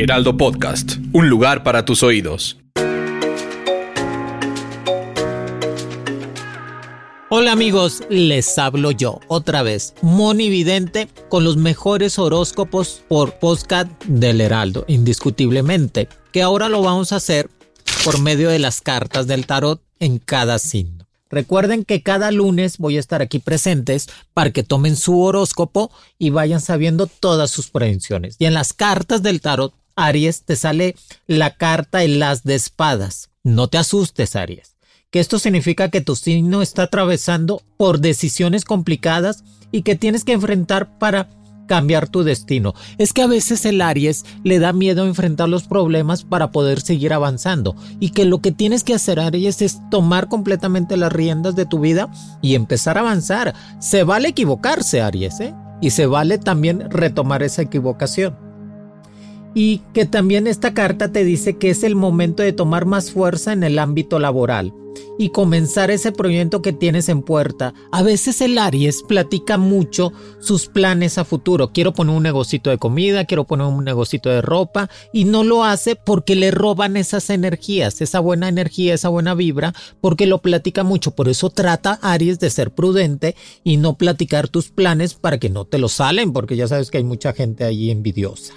Heraldo Podcast, un lugar para tus oídos. Hola amigos, les hablo yo otra vez, Moni Vidente, con los mejores horóscopos por podcast del Heraldo, indiscutiblemente, que ahora lo vamos a hacer por medio de las cartas del tarot en cada signo. Recuerden que cada lunes voy a estar aquí presentes para que tomen su horóscopo y vayan sabiendo todas sus predicciones. Y en las cartas del tarot, Aries, te sale la carta en las de espadas. No te asustes, Aries que esto significa que tu signo está atravesando por decisiones complicadas y que tienes que enfrentar para cambiar tu destino. Es que a veces el Aries le da miedo enfrentar los problemas para poder seguir avanzando y que lo que tienes que hacer Aries es tomar completamente las riendas de tu vida y empezar a avanzar. Se vale equivocarse Aries, ¿eh? Y se vale también retomar esa equivocación y que también esta carta te dice que es el momento de tomar más fuerza en el ámbito laboral y comenzar ese proyecto que tienes en puerta. A veces el Aries platica mucho sus planes a futuro. Quiero poner un negocito de comida, quiero poner un negocito de ropa y no lo hace porque le roban esas energías, esa buena energía, esa buena vibra, porque lo platica mucho. Por eso trata Aries de ser prudente y no platicar tus planes para que no te lo salen, porque ya sabes que hay mucha gente allí envidiosa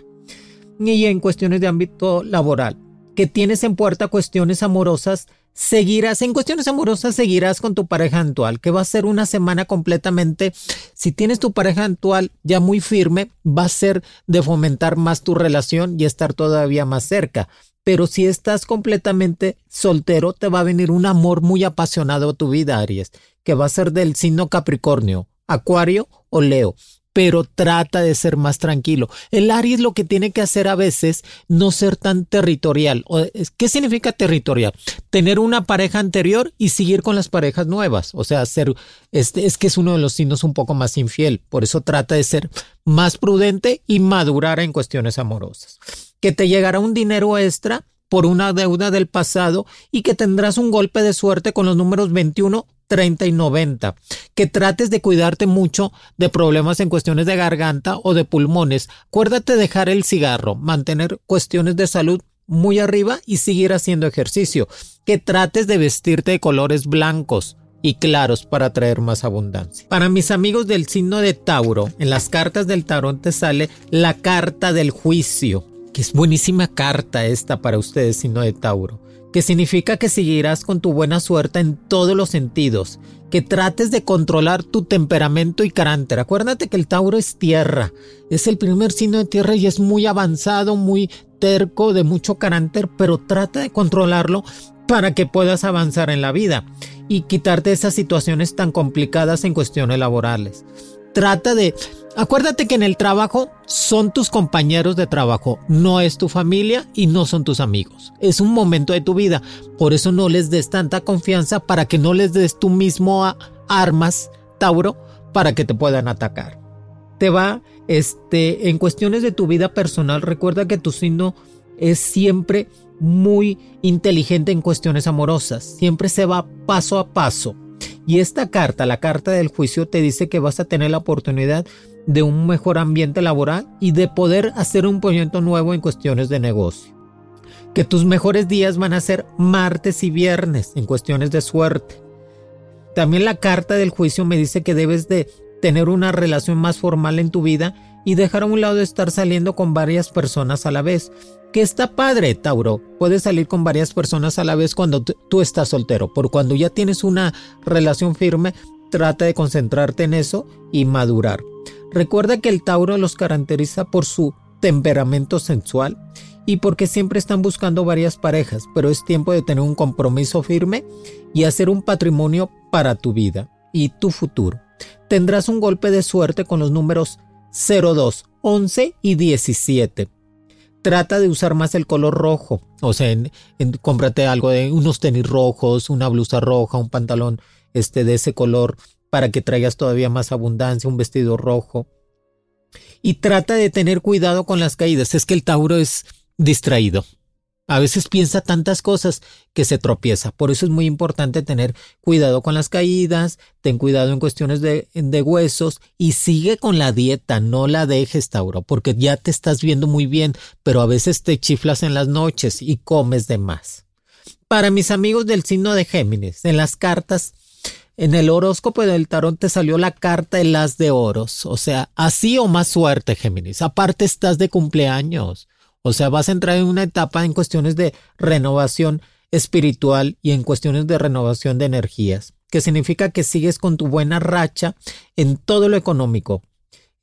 y en cuestiones de ámbito laboral. Que tienes en puerta cuestiones amorosas, seguirás en cuestiones amorosas, seguirás con tu pareja actual, que va a ser una semana completamente, si tienes tu pareja actual ya muy firme, va a ser de fomentar más tu relación y estar todavía más cerca. Pero si estás completamente soltero, te va a venir un amor muy apasionado a tu vida, Aries, que va a ser del signo Capricornio, Acuario o Leo pero trata de ser más tranquilo. El Aries lo que tiene que hacer a veces no ser tan territorial. ¿Qué significa territorial? Tener una pareja anterior y seguir con las parejas nuevas. O sea, ser, este, es que es uno de los signos un poco más infiel. Por eso trata de ser más prudente y madurar en cuestiones amorosas. Que te llegará un dinero extra por una deuda del pasado y que tendrás un golpe de suerte con los números 21, 30 y 90. Que trates de cuidarte mucho de problemas en cuestiones de garganta o de pulmones. Acuérdate de dejar el cigarro, mantener cuestiones de salud muy arriba y seguir haciendo ejercicio. Que trates de vestirte de colores blancos y claros para traer más abundancia. Para mis amigos del signo de Tauro, en las cartas del tarot te sale la carta del juicio, que es buenísima carta esta para ustedes, signo de Tauro que significa que seguirás con tu buena suerte en todos los sentidos, que trates de controlar tu temperamento y carácter. Acuérdate que el Tauro es tierra, es el primer signo de tierra y es muy avanzado, muy terco, de mucho carácter, pero trata de controlarlo para que puedas avanzar en la vida y quitarte esas situaciones tan complicadas en cuestiones laborales. Trata de Acuérdate que en el trabajo son tus compañeros de trabajo, no es tu familia y no son tus amigos. Es un momento de tu vida, por eso no les des tanta confianza para que no les des tú mismo armas, Tauro, para que te puedan atacar. Te va, este, en cuestiones de tu vida personal, recuerda que tu signo es siempre muy inteligente en cuestiones amorosas, siempre se va paso a paso. Y esta carta, la carta del juicio, te dice que vas a tener la oportunidad un mejor ambiente laboral y de poder hacer un proyecto nuevo en cuestiones de negocio. Que tus mejores días van a ser martes y viernes en cuestiones de suerte. También la carta del juicio me dice que debes de tener una relación más formal en tu vida y dejar a un lado de estar saliendo con varias personas a la vez. Que está padre, Tauro. Puedes salir con varias personas a la vez cuando tú estás soltero. Por cuando ya tienes una relación firme, trata de concentrarte en eso y madurar. Recuerda que el Tauro los caracteriza por su temperamento sensual y porque siempre están buscando varias parejas, pero es tiempo de tener un compromiso firme y hacer un patrimonio para tu vida y tu futuro. Tendrás un golpe de suerte con los números 02, 11 y 17. Trata de usar más el color rojo, o sea, cómprate algo de unos tenis rojos, una blusa roja, un pantalón este de ese color para que traigas todavía más abundancia, un vestido rojo. Y trata de tener cuidado con las caídas, es que el Tauro es distraído. A veces piensa tantas cosas que se tropieza. Por eso es muy importante tener cuidado con las caídas, ten cuidado en cuestiones de, huesos y sigue con la dieta, no la dejes, Tauro, porque ya te estás viendo muy bien, pero a veces te chiflas en las noches y comes de más. Para mis amigos del signo de Géminis, en las cartas, en el horóscopo del tarot te salió la carta de las de oros, o sea, así o más suerte, Géminis. Aparte estás de cumpleaños. O sea, vas a entrar en una etapa en cuestiones de renovación espiritual y en cuestiones de renovación de energías, que significa que sigues con tu buena racha en todo lo económico.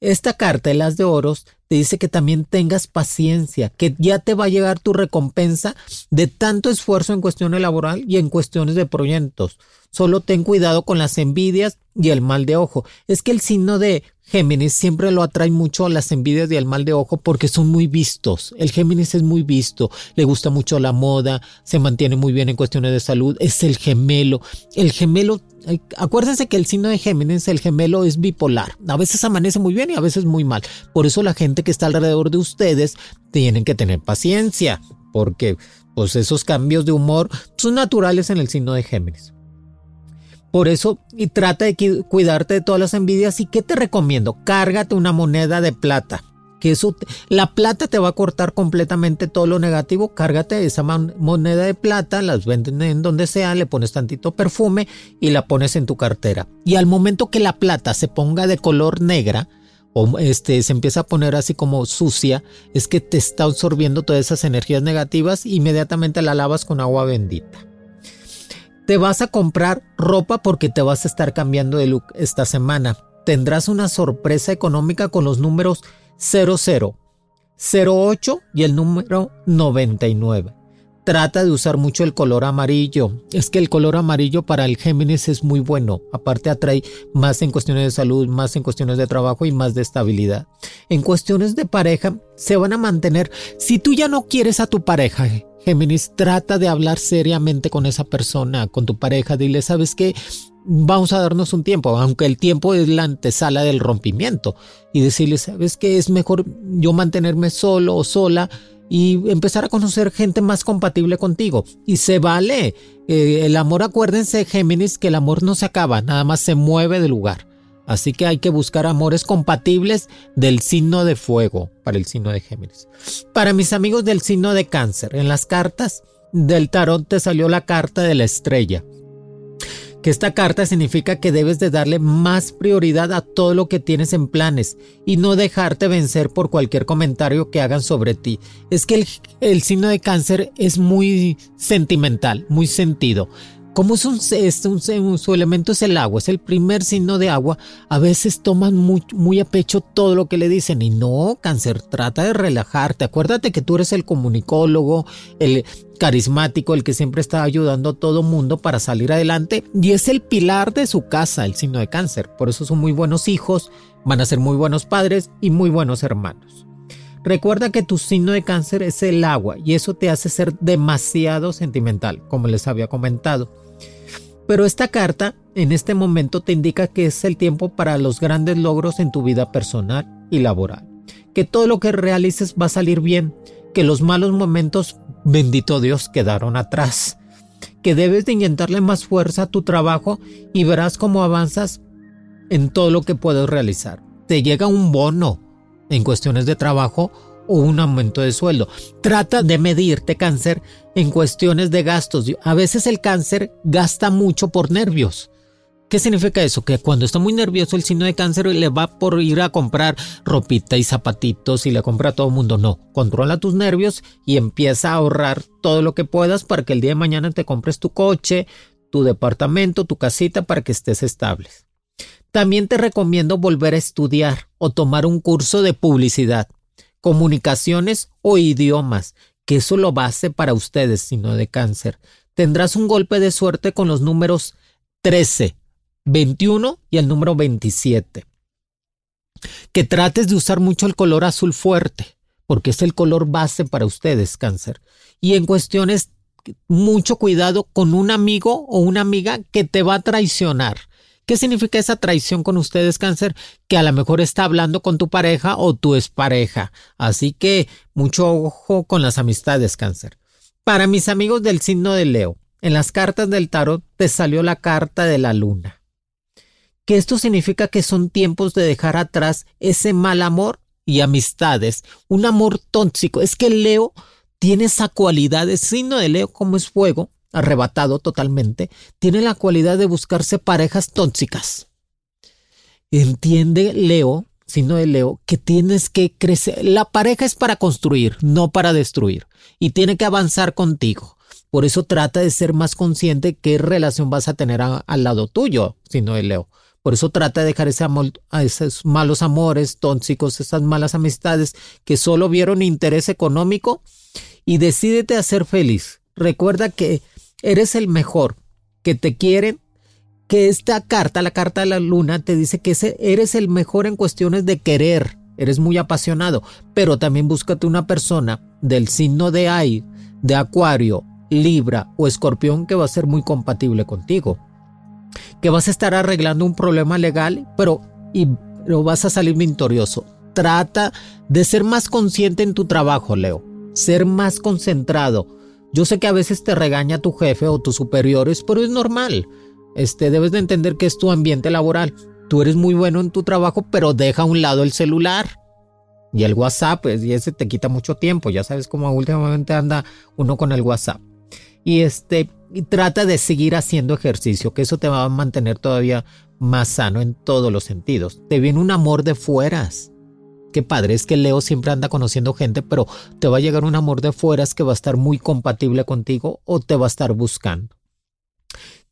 Esta carta de las de oros te dice que también tengas paciencia, que ya te va a llegar tu recompensa de tanto esfuerzo en cuestiones laboral y en cuestiones de proyectos. Solo ten cuidado con las envidias y el mal de ojo. Es que el signo de Géminis siempre lo atrae mucho a las envidias y el mal de ojo porque son muy vistos. El Géminis es muy visto, le gusta mucho la moda, se mantiene muy bien en cuestiones de salud, es el gemelo. El gemelo, acuérdense que el signo de Géminis, el gemelo es bipolar. A veces amanece muy bien y a veces muy mal. Por eso la gente que está alrededor de ustedes tienen que tener paciencia porque pues esos cambios de humor son naturales en el signo de Géminis. Por eso, y trata de cuidarte de todas las envidias. ¿Y qué te recomiendo? Cárgate una moneda de plata. Que eso, la plata te va a cortar completamente todo lo negativo. Cárgate esa moneda de plata, las venden en donde sea, le pones tantito perfume y la pones en tu cartera. Y al momento que la plata se ponga de color negra, o este, se empieza a poner así como sucia, es que te está absorbiendo todas esas energías negativas, inmediatamente la lavas con agua bendita. Te vas a comprar ropa porque te vas a estar cambiando de look esta semana. Tendrás una sorpresa económica con los números 00, 08 y el número 99. Trata de usar mucho el color amarillo. Es que el color amarillo para el Géminis es muy bueno. Aparte atrae más en cuestiones de salud, más en cuestiones de trabajo y más de estabilidad. En cuestiones de pareja se van a mantener. Si tú ya no quieres a tu pareja, Géminis, trata de hablar seriamente con esa persona, con tu pareja. Dile, ¿sabes qué? Vamos a darnos un tiempo, aunque el tiempo es la antesala del rompimiento. Y decirle, ¿sabes qué? Es mejor yo mantenerme solo o sola y empezar a conocer gente más compatible contigo. Y se vale. Eh, el amor, acuérdense, Géminis, que el amor no se acaba, nada más se mueve de lugar. Así que hay que buscar amores compatibles del signo de fuego para el signo de Géminis. Para mis amigos del signo de cáncer, en las cartas del tarot te salió la carta de la estrella. Que esta carta significa que debes de darle más prioridad a todo lo que tienes en planes y no dejarte vencer por cualquier comentario que hagan sobre ti. Es que el, el signo de cáncer es muy sentimental, muy sentido como es un, su elemento es el agua, es el primer signo de agua, a veces toman muy, muy, a pecho todo lo que le dicen y no, cáncer, trata de relajarte, acuérdate que tú eres el comunicólogo, el carismático, el que siempre está ayudando a todo mundo para salir adelante y es el pilar de su casa, el signo de cáncer, por eso son muy buenos hijos, van a ser muy buenos padres y muy buenos hermanos. Recuerda que tu signo de cáncer es el agua y eso te hace ser demasiado sentimental, como les había comentado. Pero esta carta en este momento te indica que es el tiempo para los grandes logros en tu vida personal y laboral. Que todo lo que realices va a salir bien, que los malos momentos, bendito Dios, quedaron atrás. Que debes de inyectarle más fuerza a tu trabajo y verás cómo avanzas en todo lo que puedes realizar. Te llega un bono en cuestiones de trabajo o un aumento de sueldo. Trata de medirte cáncer en cuestiones de gastos. A veces el cáncer gasta mucho por nervios. ¿Qué significa eso? Que cuando está muy nervioso el signo de cáncer le va por ir a comprar ropita y zapatitos y le compra a todo el mundo. No, controla tus nervios y empieza a ahorrar todo lo que puedas para que el día de mañana te compres tu coche, tu departamento, tu casita para que estés estable. También te recomiendo volver a estudiar o tomar un curso de publicidad comunicaciones o idiomas, que eso lo base para ustedes, sino de cáncer. Tendrás un golpe de suerte con los números 13, 21 y el número 27. Que trates de usar mucho el color azul fuerte, porque es el color base para ustedes, cáncer. Y en cuestiones, mucho cuidado con un amigo o una amiga que te va a traicionar. ¿Qué significa esa traición con ustedes, cáncer? Que a lo mejor está hablando con tu pareja o tu pareja. Así que mucho ojo con las amistades, cáncer. Para mis amigos del signo de Leo, en las cartas del tarot te salió la carta de la luna. Que esto significa que son tiempos de dejar atrás ese mal amor y amistades, un amor tóxico. Es que Leo tiene esa cualidad, el signo de Leo como es fuego, arrebatado totalmente, tiene la cualidad de buscarse parejas tóxicas. Entiende Leo, signo de Leo, que tienes que crecer. La pareja es para construir, no para destruir, y tiene que avanzar contigo. Por eso trata de ser más consciente qué relación vas a tener al lado tuyo, signo de Leo. Por eso trata de dejar ese a esos malos amores tóxicos, esas malas amistades que solo vieron interés económico y decídete a ser feliz. Recuerda que eres el mejor, que te quieren, que esta carta, la carta de la luna, te dice que eres el mejor en cuestiones de querer, eres muy apasionado, pero también búscate una persona del signo de aire, de acuario, libra o escorpión que va a ser muy compatible contigo. Que vas a estar arreglando un problema legal, pero, y, pero vas a salir victorioso. Trata de ser más consciente en tu trabajo, Leo. Ser más concentrado yo sé que a veces te regaña tu jefe o tus superiores, pero es normal. Este, debes de entender que es tu ambiente laboral. Tú eres muy bueno en tu trabajo, pero deja a un lado el celular. Y el WhatsApp, pues, y ese te quita mucho tiempo. Ya sabes cómo últimamente anda uno con el WhatsApp. Y este, y trata de seguir haciendo ejercicio, que eso te va a mantener todavía más sano en todos los sentidos. Te viene un amor de fueras. Qué padre, es que Leo siempre anda conociendo gente, pero te va a llegar un amor de fueras que va a estar muy compatible contigo o te va a estar buscando.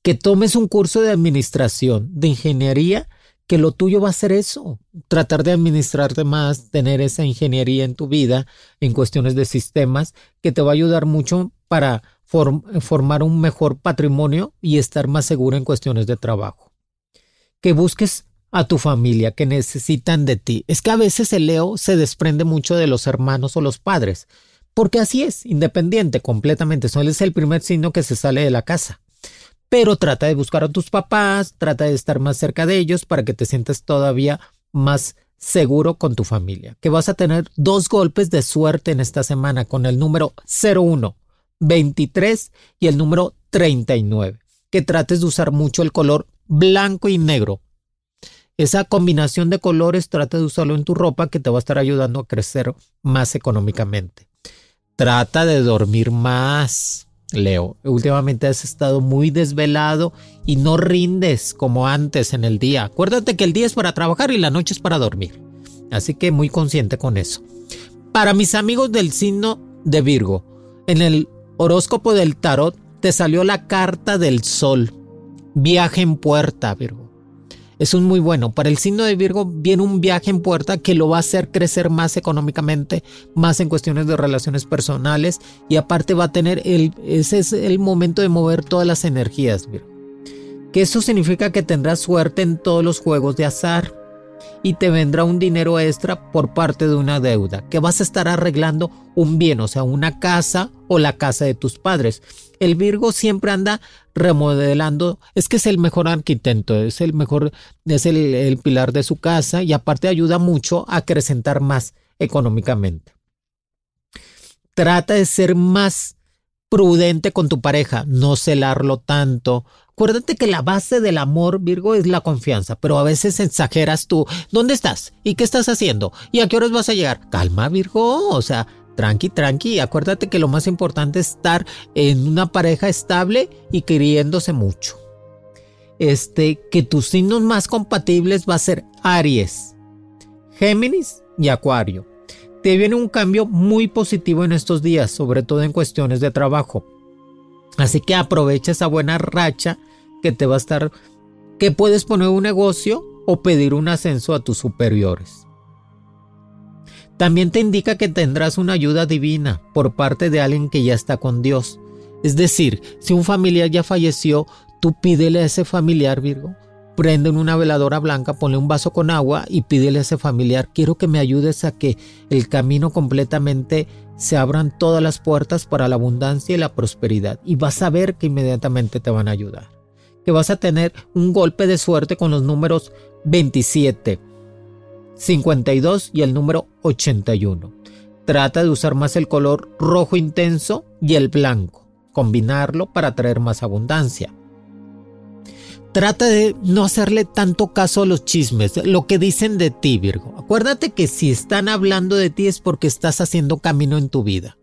Que tomes un curso de administración, de ingeniería, que lo tuyo va a ser eso, tratar de administrarte más, tener esa ingeniería en tu vida, en cuestiones de sistemas, que te va a ayudar mucho para formar un mejor patrimonio y estar más seguro en cuestiones de trabajo. Que busques a tu familia que necesitan de ti. Es que a veces el Leo se desprende mucho de los hermanos o los padres, porque así es, independiente completamente. Él es el primer signo que se sale de la casa. Pero trata de buscar a tus papás, trata de estar más cerca de ellos para que te sientas todavía más seguro con tu familia. Que vas a tener dos golpes de suerte en esta semana con el número 01, 23 y el número 39. Que trates de usar mucho el color blanco y negro esa combinación de colores trata de usarlo en tu ropa que te va a estar ayudando a crecer más económicamente. Trata de dormir más, Leo. Últimamente has estado muy desvelado y no rindes como antes en el día. Acuérdate que el día es para trabajar y la noche es para dormir. Así que muy consciente con eso. Para mis amigos del signo de Virgo, en el horóscopo del tarot te salió la carta del sol. Viaje en puerta, Virgo es un muy bueno. Para el signo de Virgo viene un viaje en puerta que lo va a hacer crecer más económicamente, más en cuestiones de relaciones personales y aparte va a tener el, ese es el momento de mover todas las energías, Virgo. Que eso significa que tendrás suerte en todos los juegos de azar y te vendrá un dinero extra por parte de una deuda, que vas a estar arreglando un bien, o sea, una casa o la casa de tus padres. El Virgo siempre anda remodelando, es que es el mejor arquitecto, es el mejor, es el, el pilar de su casa y aparte ayuda mucho a acrecentar más económicamente. Trata de ser más prudente con tu pareja, no celarlo tanto, Acuérdate que la base del amor, Virgo, es la confianza, pero a veces exageras tú. ¿Dónde estás? ¿Y qué estás haciendo? ¿Y a qué horas vas a llegar? Calma, Virgo, o sea, tranqui, tranqui. Acuérdate que lo más importante es estar en una pareja estable y queriéndose mucho. Este, que tus signos más compatibles va a ser Aries, Géminis y Acuario. Te viene un cambio muy positivo en estos días, sobre todo en cuestiones de trabajo. Así que aprovecha esa buena racha que te va a estar, que puedes poner un negocio o pedir un ascenso a tus superiores. También te indica que tendrás una ayuda divina por parte de alguien que ya está con Dios. Es decir, si un familiar ya falleció, tú pídele a ese familiar, Virgo, prende una veladora blanca, ponle un vaso con agua y pídele a ese familiar, quiero que me ayudes a que el camino completamente se abran todas las puertas para la abundancia y la prosperidad. Y vas a ver que inmediatamente te van a ayudar. Que vas a tener un golpe de suerte con los números 27, 52 y el número 81. Trata de usar más el color rojo intenso y el blanco, combinarlo para traer más abundancia. Trata de no hacerle tanto caso a los chismes, lo que dicen de ti, Virgo. Acuérdate que si están hablando de ti es porque estás haciendo camino en tu vida,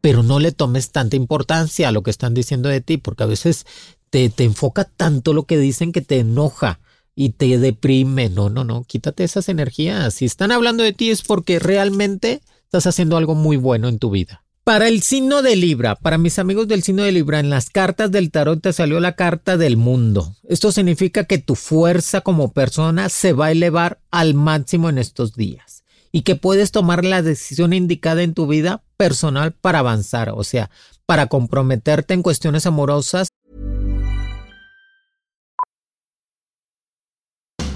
pero no le tomes tanta importancia a lo que están diciendo de ti, porque a veces te, te enfoca tanto lo que dicen que te enoja y te deprime. No, no, no, quítate esas energías. Si están hablando de ti es porque realmente estás haciendo algo muy bueno en tu vida. Para el signo de Libra, para mis amigos del signo de Libra, en las cartas del tarot te salió la carta del mundo. Esto significa que tu fuerza como persona se va a elevar al máximo en estos días y que puedes tomar la decisión indicada en tu vida personal para avanzar, o sea, para comprometerte en cuestiones amorosas.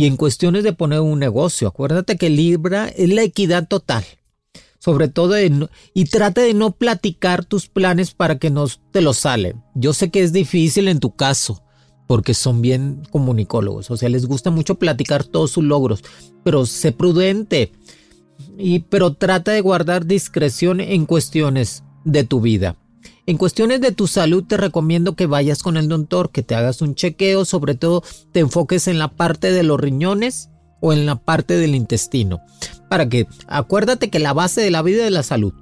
Y en cuestiones de poner un negocio, acuérdate que Libra es la equidad total. Sobre todo, y trata de no platicar tus planes para que no te los salen. Yo sé que es difícil en tu caso porque son bien comunicólogos, o sea, les gusta mucho platicar todos sus logros, pero sé prudente, y, pero trata de guardar discreción en cuestiones de tu vida. En cuestiones de tu salud te recomiendo que vayas con el doctor, que te hagas un chequeo, sobre todo te enfoques en la parte de los riñones o en la parte del intestino, para que acuérdate que la base de la vida es la salud.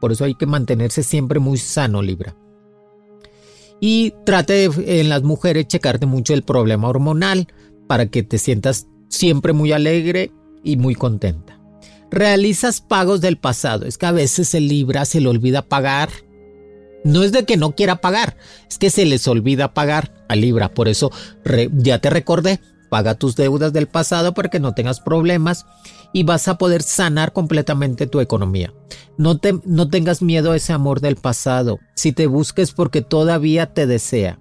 Por eso hay que mantenerse siempre muy sano, Libra y trate en las mujeres checarte mucho el problema hormonal para que te sientas siempre muy alegre y muy contenta. Realizas pagos del pasado. Es que a veces el Libra se le olvida pagar. No es de que no quiera pagar, es que se les olvida pagar a Libra. Por eso ya te recordé, paga tus deudas del pasado para que no tengas problemas y vas a poder sanar completamente tu economía. No, te, no tengas miedo a ese amor del pasado. Si te busques porque todavía te desea.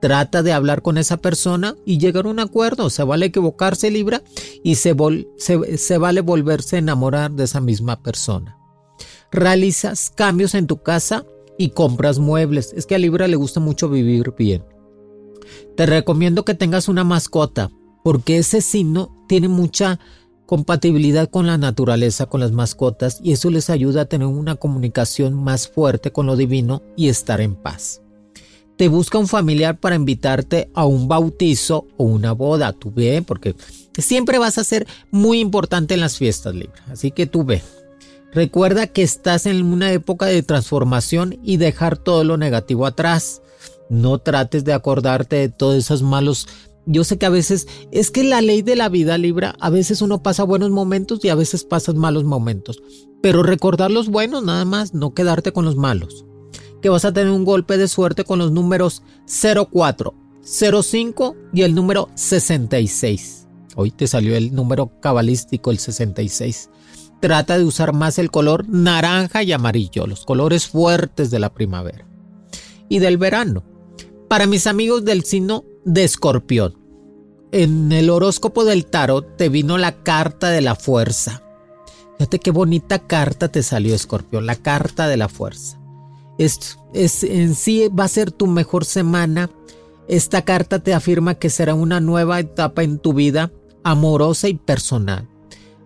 Trata de hablar con esa persona y llegar a un acuerdo. Se vale equivocarse, Libra, y se, se vale volverse a enamorar de esa misma persona. Realizas cambios en tu casa y compras muebles. Es que a Libra le gusta mucho vivir bien. Te recomiendo que tengas una mascota, porque ese signo tiene mucha compatibilidad con la naturaleza, con las mascotas, y eso les ayuda a tener una comunicación más fuerte con lo divino y estar en paz. Te busca un familiar para invitarte a un bautizo o una boda, tú ve, porque siempre vas a ser muy importante en las fiestas, Libra, así que tú ve. Recuerda que estás en una época de transformación y dejar todo lo negativo atrás. No trates de acordarte de todos esos malos yo sé que a veces es que la ley de la vida libra, a veces uno pasa buenos momentos y a veces pasas malos momentos, pero recordar los buenos nada más, no quedarte con los malos. que vas a tener un golpe de suerte con los números 04, 05 y el número 66. Hoy te salió el número cabalístico, el 66. Trata de usar más el color naranja y amarillo, los colores fuertes de la primavera y del verano. Para mis amigos del signo de escorpión, en el horóscopo del tarot te vino la carta de la fuerza. Fíjate qué bonita carta te salió, escorpión, la carta de la fuerza. Es, es, en sí va a ser tu mejor semana. Esta carta te afirma que será una nueva etapa en tu vida amorosa y personal.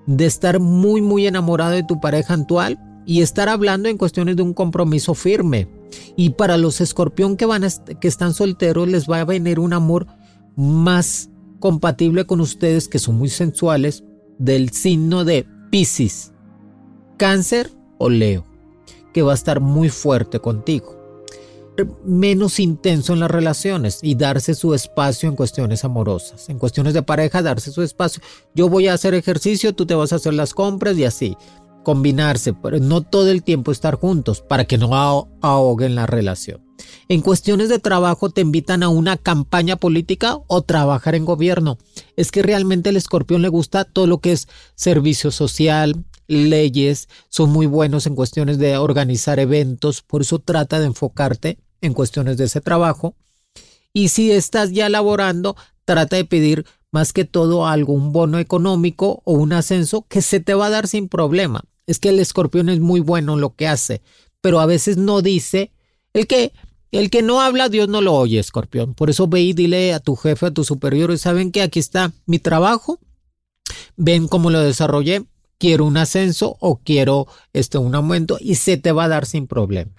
De estar muy muy enamorado de tu pareja actual y estar hablando en cuestiones de un compromiso firme. Y para los escorpión que, van que están solteros les va a venir un amor más compatible con ustedes que son muy sensuales del signo de Pisces, Cáncer o Leo, que va a estar muy fuerte contigo. Menos intenso en las relaciones y darse su espacio en cuestiones amorosas. En cuestiones de pareja, darse su espacio. Yo voy a hacer ejercicio, tú te vas a hacer las compras y así combinarse, pero no todo el tiempo estar juntos para que no ahoguen la relación. En cuestiones de trabajo te invitan a una campaña política o trabajar en gobierno. Es que realmente el escorpión le gusta todo lo que es servicio social, leyes, son muy buenos en cuestiones de organizar eventos, por eso trata de enfocarte en cuestiones de ese trabajo. Y si estás ya laborando, trata de pedir más que todo algún bono económico o un ascenso que se te va a dar sin problema. Es que el escorpión es muy bueno en lo que hace, pero a veces no dice el que el que no habla, Dios no lo oye, escorpión. Por eso ve y dile a tu jefe, a tu superior, y saben que aquí está mi trabajo, ven cómo lo desarrollé, quiero un ascenso o quiero este, un aumento y se te va a dar sin problema.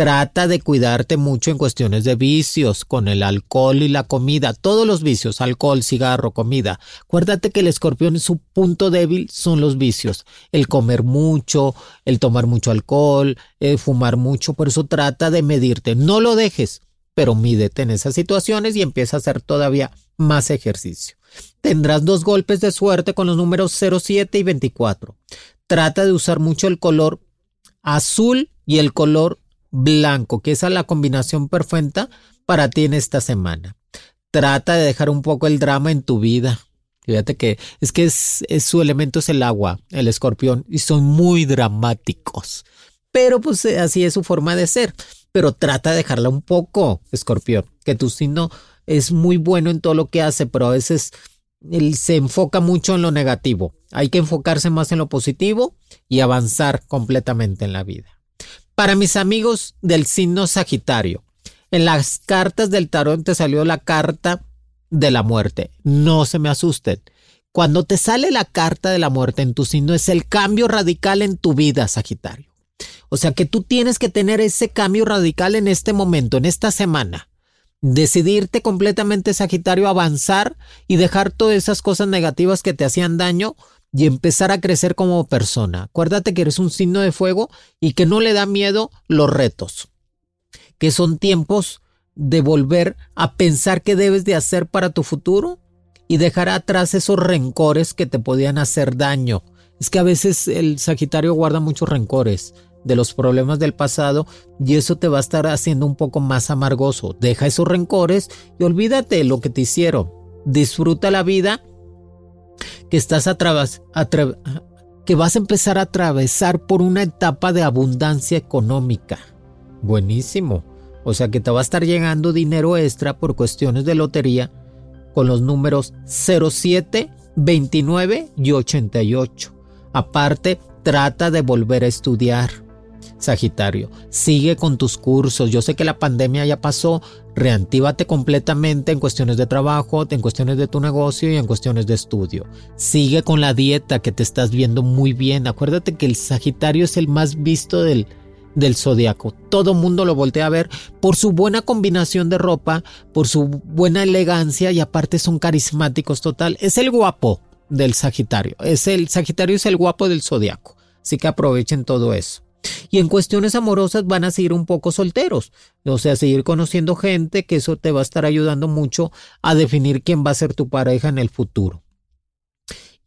Trata de cuidarte mucho en cuestiones de vicios, con el alcohol y la comida, todos los vicios, alcohol, cigarro, comida. Acuérdate que el escorpión, su punto débil son los vicios, el comer mucho, el tomar mucho alcohol, el fumar mucho, por eso trata de medirte. No lo dejes, pero mídete en esas situaciones y empieza a hacer todavía más ejercicio. Tendrás dos golpes de suerte con los números 07 y 24. Trata de usar mucho el color azul y el color blanco, que esa es la combinación perfecta para ti en esta semana. Trata de dejar un poco el drama en tu vida. Fíjate que es que es, su elemento es el agua, el escorpión, y son muy dramáticos. Pero pues eh, así es su forma de ser. Pero trata de dejarla un poco, escorpión, que tu signo es muy bueno en todo lo que hace, pero a veces él se enfoca mucho en lo negativo. Hay que enfocarse más en lo positivo y avanzar completamente en la vida. Para mis amigos del signo Sagitario, en las cartas del tarot te salió la carta de la muerte. No se me asusten. Cuando te sale la carta de la muerte en tu signo es el cambio radical en tu vida, Sagitario. O sea que tú tienes que tener ese cambio radical en este momento, en esta semana. Decidirte completamente, Sagitario, avanzar y dejar todas esas cosas negativas que te hacían daño y empezar a crecer como persona. Acuérdate que eres un signo de fuego y que no le da miedo los retos, que son tiempos de volver a pensar qué debes de hacer para tu futuro y dejar atrás esos rencores que te podían hacer daño. Es que a veces el Sagitario guarda muchos rencores de los problemas del pasado y eso te va a estar haciendo un poco más amargoso. Deja esos rencores y olvídate lo que te hicieron. Disfruta la vida que estás que vas a empezar a atravesar por una etapa de abundancia económica. Buenísimo. O sea que te va a estar llegando dinero extra por cuestiones de lotería con los números 07, 29 y 88. Aparte, trata de volver a estudiar. Sagitario, sigue con tus cursos. Yo sé que la pandemia ya pasó. Reantívate completamente en cuestiones de trabajo, en cuestiones de tu negocio y en cuestiones de estudio. Sigue con la dieta que te estás viendo muy bien. Acuérdate que el Sagitario es el más visto del, del zodiaco. Todo mundo lo voltea a ver por su buena combinación de ropa, por su buena elegancia y aparte son carismáticos total. Es el guapo del Sagitario. Es el Sagitario es el guapo del zodiaco. Así que aprovechen todo eso. Y en cuestiones amorosas van a seguir un poco solteros, o sea, seguir conociendo gente, que eso te va a estar ayudando mucho a definir quién va a ser tu pareja en el futuro.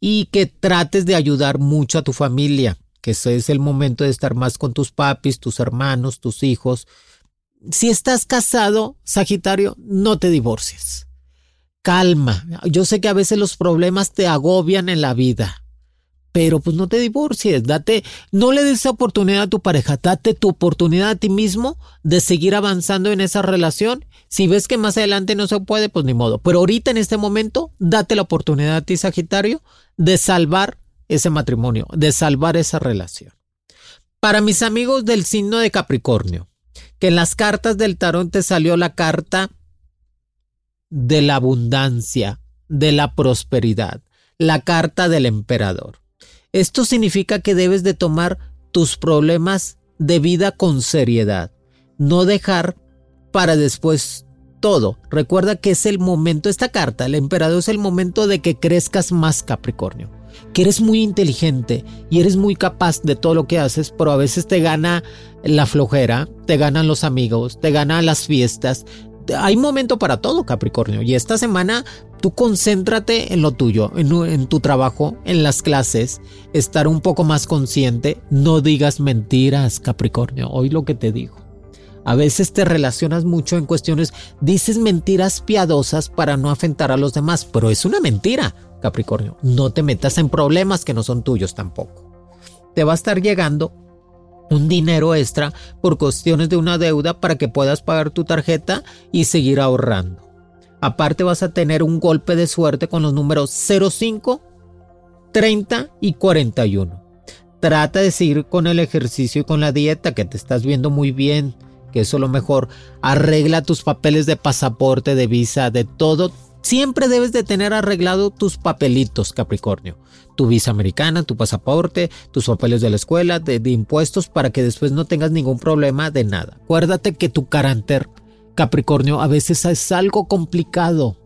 Y que trates de ayudar mucho a tu familia, que ese es el momento de estar más con tus papis, tus hermanos, tus hijos. Si estás casado, Sagitario, no te divorcies. Calma. Yo sé que a veces los problemas te agobian en la vida pero pues no te divorcies, date, no le des oportunidad a tu pareja, date tu oportunidad a ti mismo de seguir avanzando en esa relación. Si ves que más adelante no se puede, pues ni modo. Pero ahorita en este momento, date la oportunidad a ti, Sagitario, de salvar ese matrimonio, de salvar esa relación. Para mis amigos del signo de Capricornio, que en las cartas del tarot te salió la carta de la abundancia, de la prosperidad, la carta del emperador. Esto significa que debes de tomar tus problemas de vida con seriedad, no dejar para después todo. Recuerda que es el momento, esta carta, el emperador es el momento de que crezcas más Capricornio, que eres muy inteligente y eres muy capaz de todo lo que haces, pero a veces te gana la flojera, te ganan los amigos, te ganan las fiestas, hay momento para todo, Capricornio. Y esta semana tú concéntrate en lo tuyo, en, tu trabajo, en las clases, estar un poco más consciente. No digas mentiras, Capricornio. Hoy lo que te digo. A veces te relacionas mucho en cuestiones, dices mentiras piadosas para no afentar a los demás, pero es una mentira, Capricornio. No te metas en problemas que no son tuyos tampoco. Te va a estar llegando un dinero extra por cuestiones de una deuda para que puedas pagar tu tarjeta y seguir ahorrando. Aparte vas a tener un golpe de suerte con los números 05, 30 y 41. Trata de seguir con el ejercicio y con la dieta que te estás viendo muy bien, que eso es lo mejor. Arregla tus papeles de pasaporte, de visa, de todo. Siempre debes de tener arreglado tus papelitos, Capricornio tu visa americana, tu pasaporte, tus papeles de la escuela, de, impuestos, para que después no tengas ningún problema de nada. Acuérdate que tu carácter, Capricornio, a veces es algo complicado.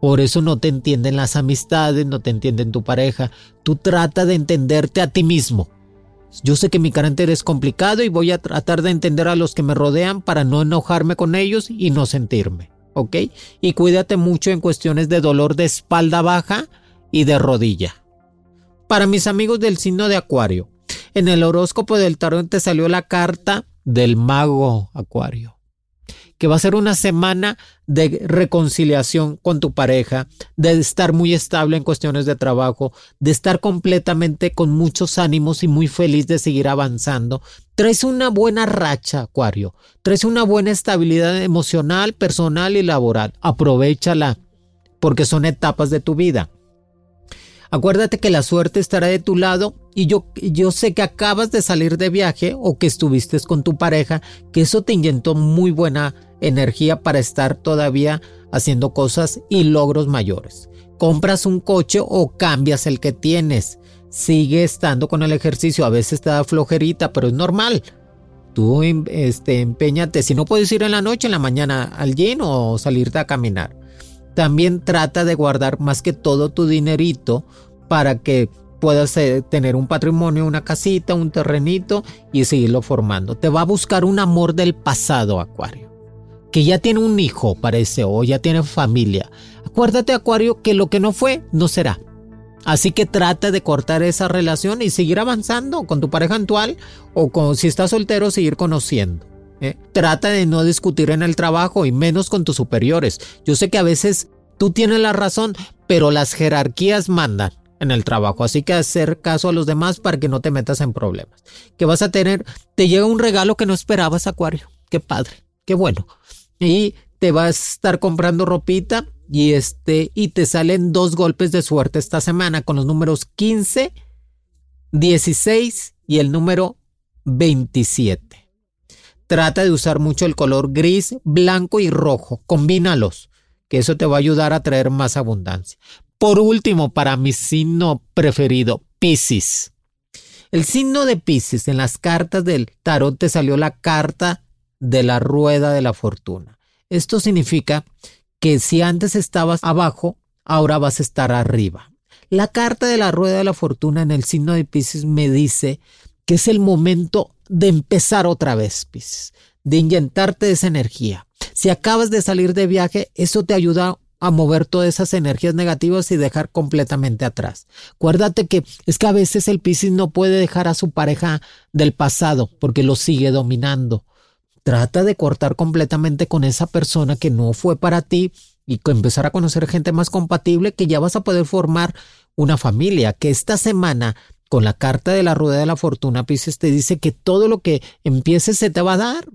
Por eso no te entienden las amistades, no te entienden tu pareja. Tú trata de entenderte a ti mismo. Yo sé que mi carácter es complicado y voy a tratar de entender a los que me rodean para no enojarme con ellos y no sentirme. ¿Ok? Y cuídate mucho en cuestiones de dolor de espalda baja y de rodilla. Para mis amigos del signo de Acuario, en el horóscopo del tarot te salió la carta del mago Acuario, que va a ser una semana de reconciliación con tu pareja, de estar muy estable en cuestiones de trabajo, de estar completamente con muchos ánimos y muy feliz de seguir avanzando. Traes una buena racha, Acuario. Traes una buena estabilidad emocional, personal y laboral. Aprovechala, porque son etapas de tu vida. Acuérdate que la suerte estará de tu lado y yo, yo sé que acabas de salir de viaje o que estuviste con tu pareja, que eso te inyectó muy buena energía para estar todavía haciendo cosas y logros mayores. Compras un coche o cambias el que tienes. Sigue estando con el ejercicio, a veces te da flojerita, pero es normal. Tú este, empeñate, si no puedes ir en la noche, en la mañana al gym o salirte a caminar. También trata de guardar más que todo tu dinerito para que puedas eh, tener un patrimonio, una casita, un terrenito y seguirlo formando. Te va a buscar un amor del pasado, Acuario. Que ya tiene un hijo, parece, o ya tiene familia. Acuérdate, Acuario, que lo que no fue, no será. Así que trata de cortar esa relación y seguir avanzando con tu pareja actual o con, si estás soltero, seguir conociendo. ¿eh? Trata de no discutir en el trabajo y menos con tus superiores. Yo sé que a veces tú tienes la razón, pero las jerarquías mandan en el trabajo. Así que hacer caso a los demás para que no te metas en problemas. Que vas a tener, te llega un regalo que no esperabas, Acuario. Qué padre, qué bueno. Y te vas a estar comprando ropita y este y te salen dos golpes de suerte esta semana con los números 15, 16 y el número 27. Trata de usar mucho el color gris, blanco y rojo. Combínalos, que eso te va a ayudar a traer más abundancia. Por último, para mi signo preferido, Piscis. El signo de Piscis en las cartas del tarot te salió la carta de la rueda de la fortuna. Esto significa que si antes estabas abajo, ahora vas a estar arriba. La carta de la rueda de la fortuna en el signo de Piscis me dice que es el momento de empezar otra vez, Pisces, de inyectarte esa energía. Si acabas de salir de viaje, eso te ayuda a mover todas esas energías negativas y dejar completamente atrás. Acuérdate que es que a veces el Piscis no puede dejar a su pareja del pasado porque lo sigue dominando. Trata de cortar completamente con esa persona que no fue para ti y empezar a conocer gente más compatible que ya vas a poder formar una familia, que esta semana con la carta de la rueda de la fortuna, Pisces te dice que todo lo que empieces se te va a dar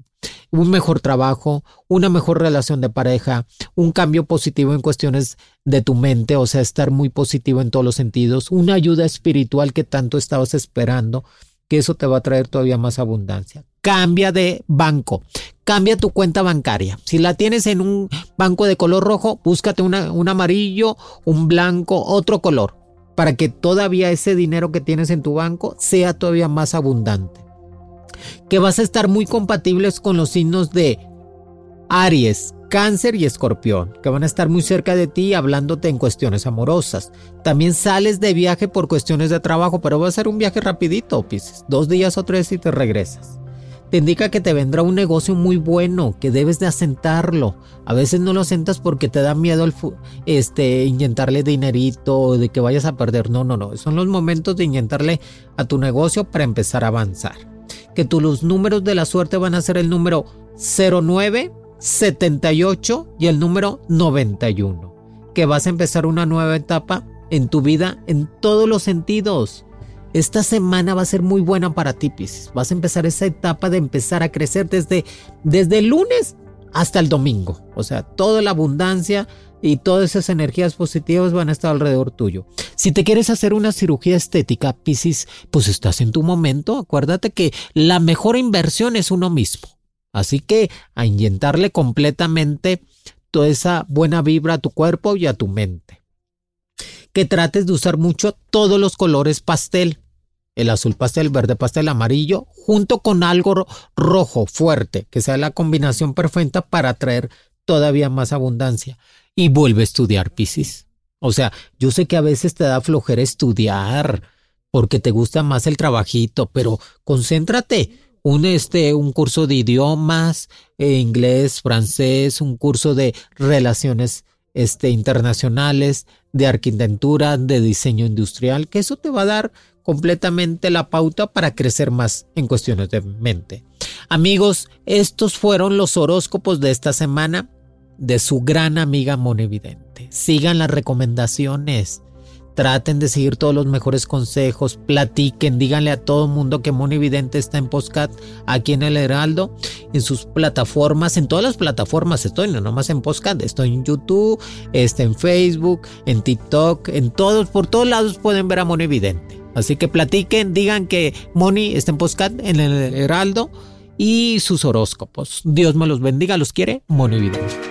un mejor trabajo, una mejor relación de pareja, un cambio positivo en cuestiones de tu mente, o sea, estar muy positivo en todos los sentidos, una ayuda espiritual que tanto estabas esperando, que eso te va a traer todavía más abundancia. Cambia de banco, cambia tu cuenta bancaria. Si la tienes en un banco de color rojo, búscate un amarillo, un blanco, otro color, para que todavía ese dinero que tienes en tu banco sea todavía más abundante que vas a estar muy compatibles con los signos de Aries, Cáncer y Escorpión, que van a estar muy cerca de ti hablándote en cuestiones amorosas. También sales de viaje por cuestiones de trabajo, pero va a ser un viaje rapidito, Pisces, dos días o tres y te regresas. Te indica que te vendrá un negocio muy bueno, que debes de asentarlo. A veces no lo asentas porque te da miedo el este, inyectarle dinerito de que vayas a perder. No, no, no. Son los momentos de inyectarle a tu negocio para empezar a avanzar que tus números de la suerte van a ser el número 09, 78 y el número 91. Que vas a empezar una nueva etapa en tu vida en todos los sentidos. Esta semana va a ser muy buena para ti, Pisces. Vas a empezar esa etapa de empezar a crecer desde, desde el lunes hasta el domingo. O sea, toda la abundancia y todas esas energías positivas van a estar alrededor tuyo. Si te quieres hacer una cirugía estética, Piscis, pues estás en tu momento. Acuérdate que la mejor inversión es uno mismo. Así que a inyectarle completamente toda esa buena vibra a tu cuerpo y a tu mente. Que trates de usar mucho todos los colores pastel. El azul pastel, verde pastel, amarillo, junto con algo rojo fuerte, que sea la combinación perfecta para atraer todavía más abundancia y vuelve a estudiar Piscis. O sea, yo sé que a veces te da flojera estudiar porque te gusta más el trabajito, pero concéntrate. Un, este, un curso de idiomas, eh, inglés, francés, un curso de relaciones este, internacionales, de arquitectura, de diseño industrial, que eso te va a dar completamente la pauta para crecer más en cuestiones de mente. Amigos, estos fueron los horóscopos de esta semana de su gran amiga Monividente. Sigan las recomendaciones. Traten de seguir todos los mejores consejos, platiquen, díganle a todo el mundo que Monividente está en Postcat aquí en el Heraldo, en sus plataformas, en todas las plataformas estoy, no nomás en Postcat, estoy en YouTube, está en Facebook, en TikTok, en todos, por todos lados pueden ver a Monividente. Así que platiquen, digan que Moni está en Postcat en el Heraldo y sus horóscopos. Dios me los bendiga, los quiere Monividente.